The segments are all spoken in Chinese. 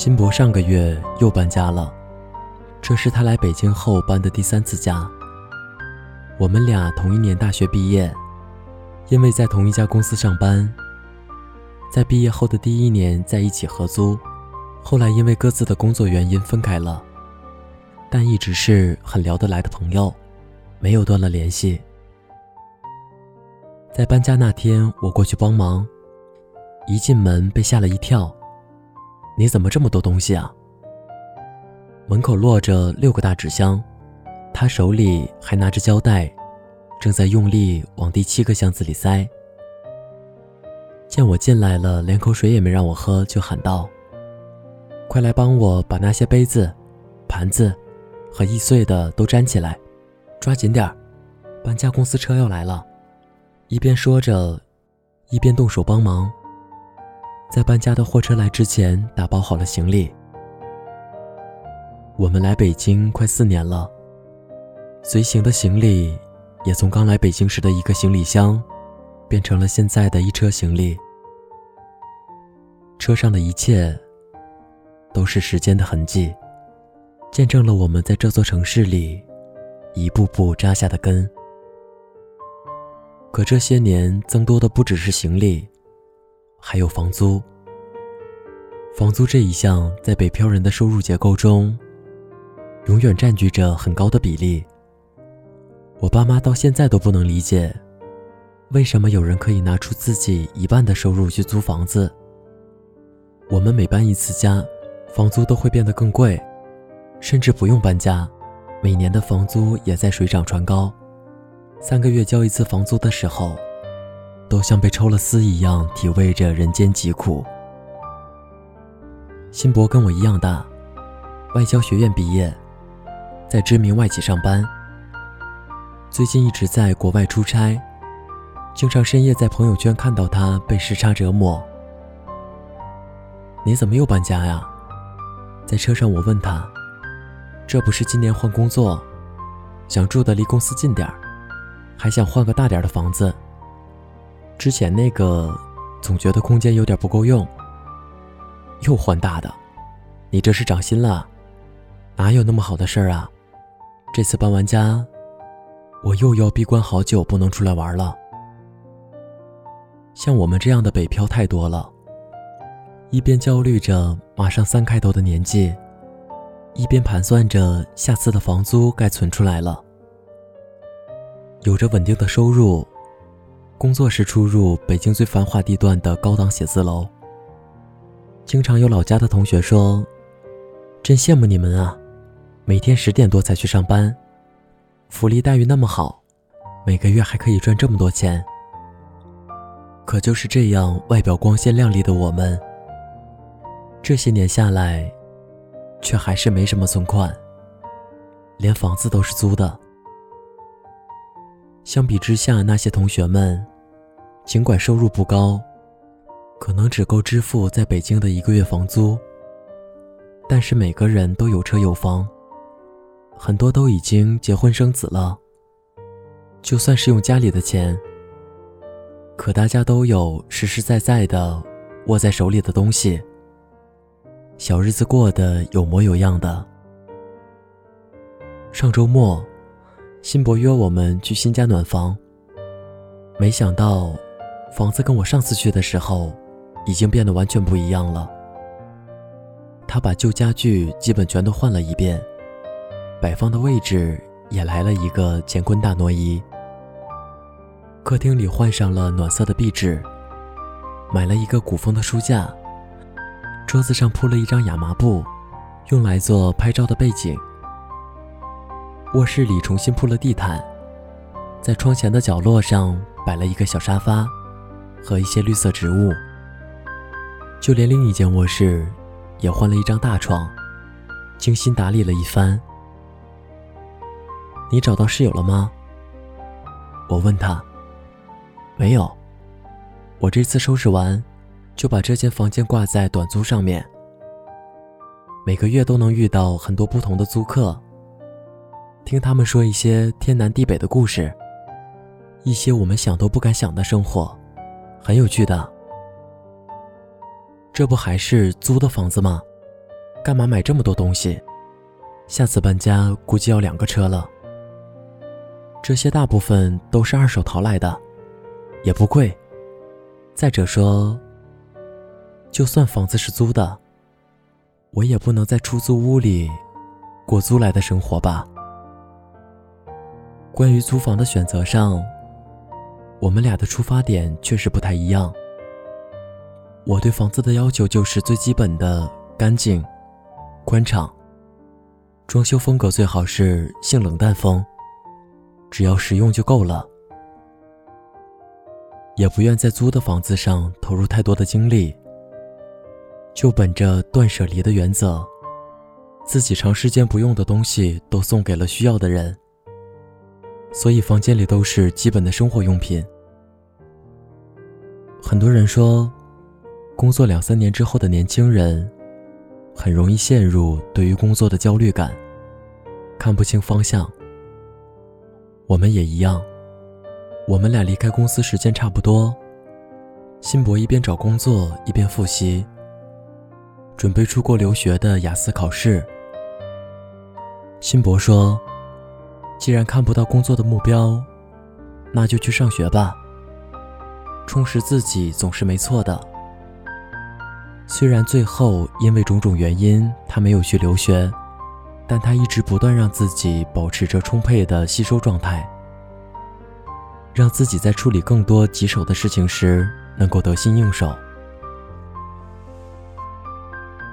辛博上个月又搬家了，这是他来北京后搬的第三次家。我们俩同一年大学毕业，因为在同一家公司上班，在毕业后的第一年在一起合租，后来因为各自的工作原因分开了，但一直是很聊得来的朋友，没有断了联系。在搬家那天，我过去帮忙，一进门被吓了一跳。你怎么这么多东西啊？门口落着六个大纸箱，他手里还拿着胶带，正在用力往第七个箱子里塞。见我进来了，连口水也没让我喝，就喊道：“快来帮我把那些杯子、盘子和易碎的都粘起来，抓紧点儿，搬家公司车要来了。”一边说着，一边动手帮忙。在搬家的货车来之前，打包好了行李。我们来北京快四年了，随行的行李也从刚来北京时的一个行李箱，变成了现在的一车行李。车上的一切，都是时间的痕迹，见证了我们在这座城市里一步步扎下的根。可这些年增多的不只是行李，还有房租。房租这一项在北漂人的收入结构中，永远占据着很高的比例。我爸妈到现在都不能理解，为什么有人可以拿出自己一半的收入去租房子。我们每搬一次家，房租都会变得更贵，甚至不用搬家，每年的房租也在水涨船高。三个月交一次房租的时候，都像被抽了丝一样，体味着人间疾苦。辛博跟我一样大，外交学院毕业，在知名外企上班。最近一直在国外出差，经常深夜在朋友圈看到他被时差折磨。你怎么又搬家呀？在车上我问他，这不是今年换工作，想住的离公司近点儿。还想换个大点的房子。之前那个总觉得空间有点不够用，又换大的，你这是长心了？哪有那么好的事儿啊？这次搬完家，我又要闭关好久，不能出来玩了。像我们这样的北漂太多了，一边焦虑着马上三开头的年纪，一边盘算着下次的房租该存出来了。有着稳定的收入，工作时出入北京最繁华地段的高档写字楼。经常有老家的同学说：“真羡慕你们啊，每天十点多才去上班，福利待遇那么好，每个月还可以赚这么多钱。”可就是这样外表光鲜亮丽的我们，这些年下来，却还是没什么存款，连房子都是租的。相比之下，那些同学们，尽管收入不高，可能只够支付在北京的一个月房租，但是每个人都有车有房，很多都已经结婚生子了。就算是用家里的钱，可大家都有实实在在的握在手里的东西，小日子过得有模有样的。上周末。辛博约我们去新家暖房，没想到，房子跟我上次去的时候，已经变得完全不一样了。他把旧家具基本全都换了一遍，摆放的位置也来了一个乾坤大挪移。客厅里换上了暖色的壁纸，买了一个古风的书架，桌子上铺了一张亚麻布，用来做拍照的背景。卧室里重新铺了地毯，在窗前的角落上摆了一个小沙发，和一些绿色植物。就连另一间卧室，也换了一张大床，精心打理了一番。你找到室友了吗？我问他。没有，我这次收拾完，就把这间房间挂在短租上面。每个月都能遇到很多不同的租客。听他们说一些天南地北的故事，一些我们想都不敢想的生活，很有趣的。这不还是租的房子吗？干嘛买这么多东西？下次搬家估计要两个车了。这些大部分都是二手淘来的，也不贵。再者说，就算房子是租的，我也不能在出租屋里过租来的生活吧。关于租房的选择上，我们俩的出发点确实不太一样。我对房子的要求就是最基本的干净。宽敞，装修风格最好是性冷淡风，只要实用就够了。也不愿在租的房子上投入太多的精力，就本着断舍离的原则，自己长时间不用的东西都送给了需要的人。所以房间里都是基本的生活用品。很多人说，工作两三年之后的年轻人。很容易陷入对于工作的焦虑感，看不清方向。我们也一样，我们俩离开公司时间差不多。辛博一边找工作一边复习，准备出国留学的雅思考试。辛博说：“既然看不到工作的目标，那就去上学吧。充实自己总是没错的。”虽然最后因为种种原因他没有去留学，但他一直不断让自己保持着充沛的吸收状态，让自己在处理更多棘手的事情时能够得心应手。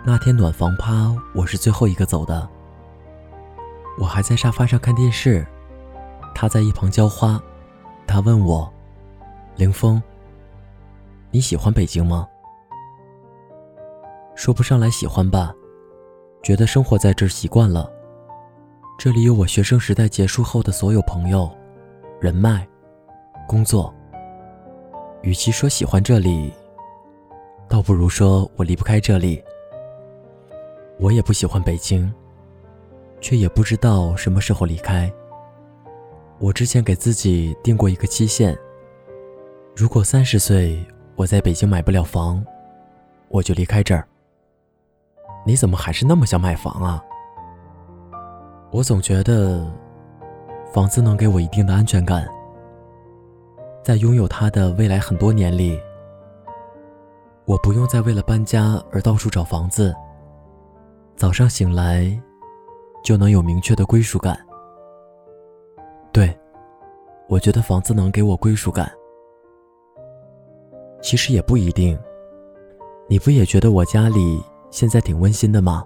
那天暖房趴，我是最后一个走的。我还在沙发上看电视，他在一旁浇花。他问我：“凌峰，你喜欢北京吗？”说不上来喜欢吧，觉得生活在这儿习惯了。这里有我学生时代结束后的所有朋友、人脉、工作。与其说喜欢这里，倒不如说我离不开这里。我也不喜欢北京，却也不知道什么时候离开。我之前给自己定过一个期限：如果三十岁我在北京买不了房，我就离开这儿。你怎么还是那么想买房啊？我总觉得，房子能给我一定的安全感。在拥有它的未来很多年里，我不用再为了搬家而到处找房子。早上醒来，就能有明确的归属感。对，我觉得房子能给我归属感。其实也不一定。你不也觉得我家里？现在挺温馨的吗？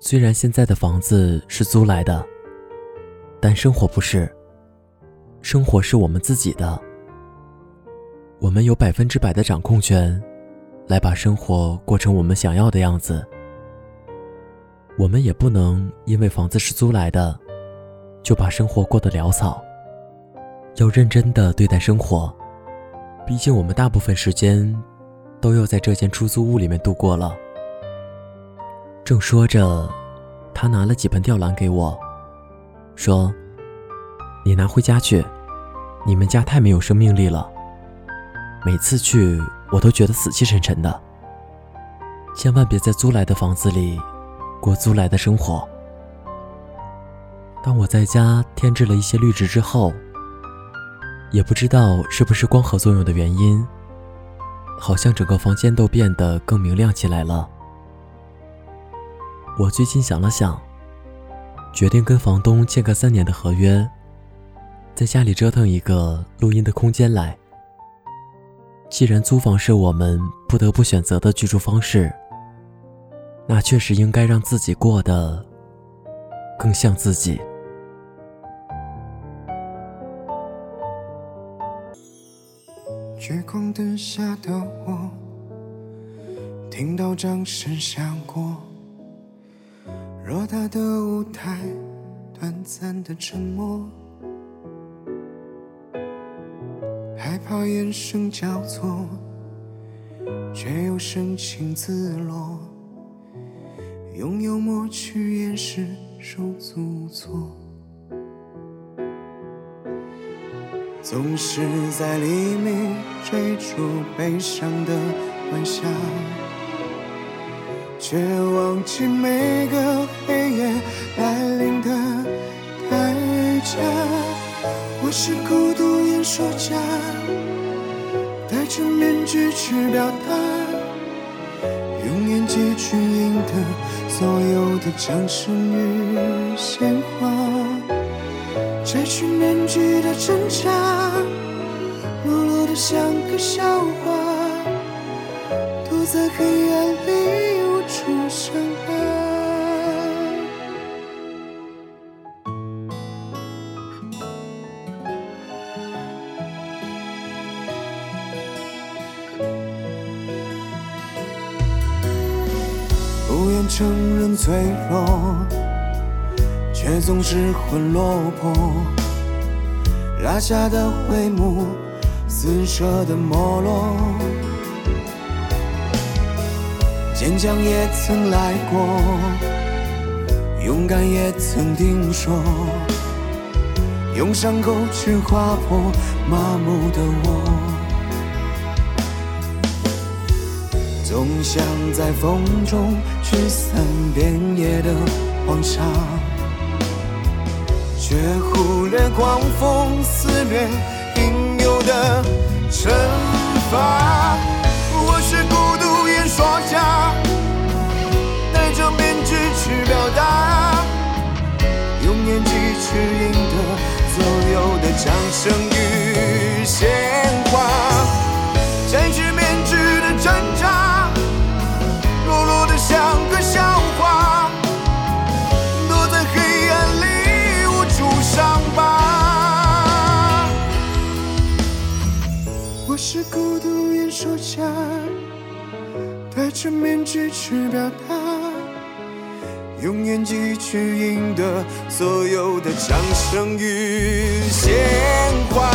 虽然现在的房子是租来的，但生活不是。生活是我们自己的，我们有百分之百的掌控权，来把生活过成我们想要的样子。我们也不能因为房子是租来的，就把生活过得潦草。要认真的对待生活，毕竟我们大部分时间。都要在这间出租屋里面度过了。正说着，他拿了几盆吊兰给我，说：“你拿回家去，你们家太没有生命力了。每次去，我都觉得死气沉沉的。千万别在租来的房子里过租来的生活。”当我在家添置了一些绿植之后，也不知道是不是光合作用的原因。好像整个房间都变得更明亮起来了。我最近想了想，决定跟房东签个三年的合约，在家里折腾一个录音的空间来。既然租房是我们不得不选择的居住方式，那确实应该让自己过得更像自己。月光灯下的我，听到掌声响过，偌大的舞台，短暂的沉默，害怕眼神交错，却又神情自若，用幽默去掩饰手足措。总是在黎明追逐悲伤的晚霞，却忘记每个黑夜来临的代价。我是孤独演说家，戴着面具去表达，用演技去赢得所有的掌声与鲜花。摘去面具的挣扎，落落的像个笑话，躲在黑暗里。出伤疤。不愿承认脆弱，却总是魂落魄。拉下的帷幕，撕扯的没落。坚强也曾来过，勇敢也曾听说，用伤口去划破麻木的我，总想在风中驱散遍野的黄沙，却忽略狂风肆虐应有的惩罚。我是孤独演说家。戴着面具去表达，用演技去赢得所有的掌声是孤独演说家，戴着面具去表达。用演技去赢得所有的掌声与鲜花，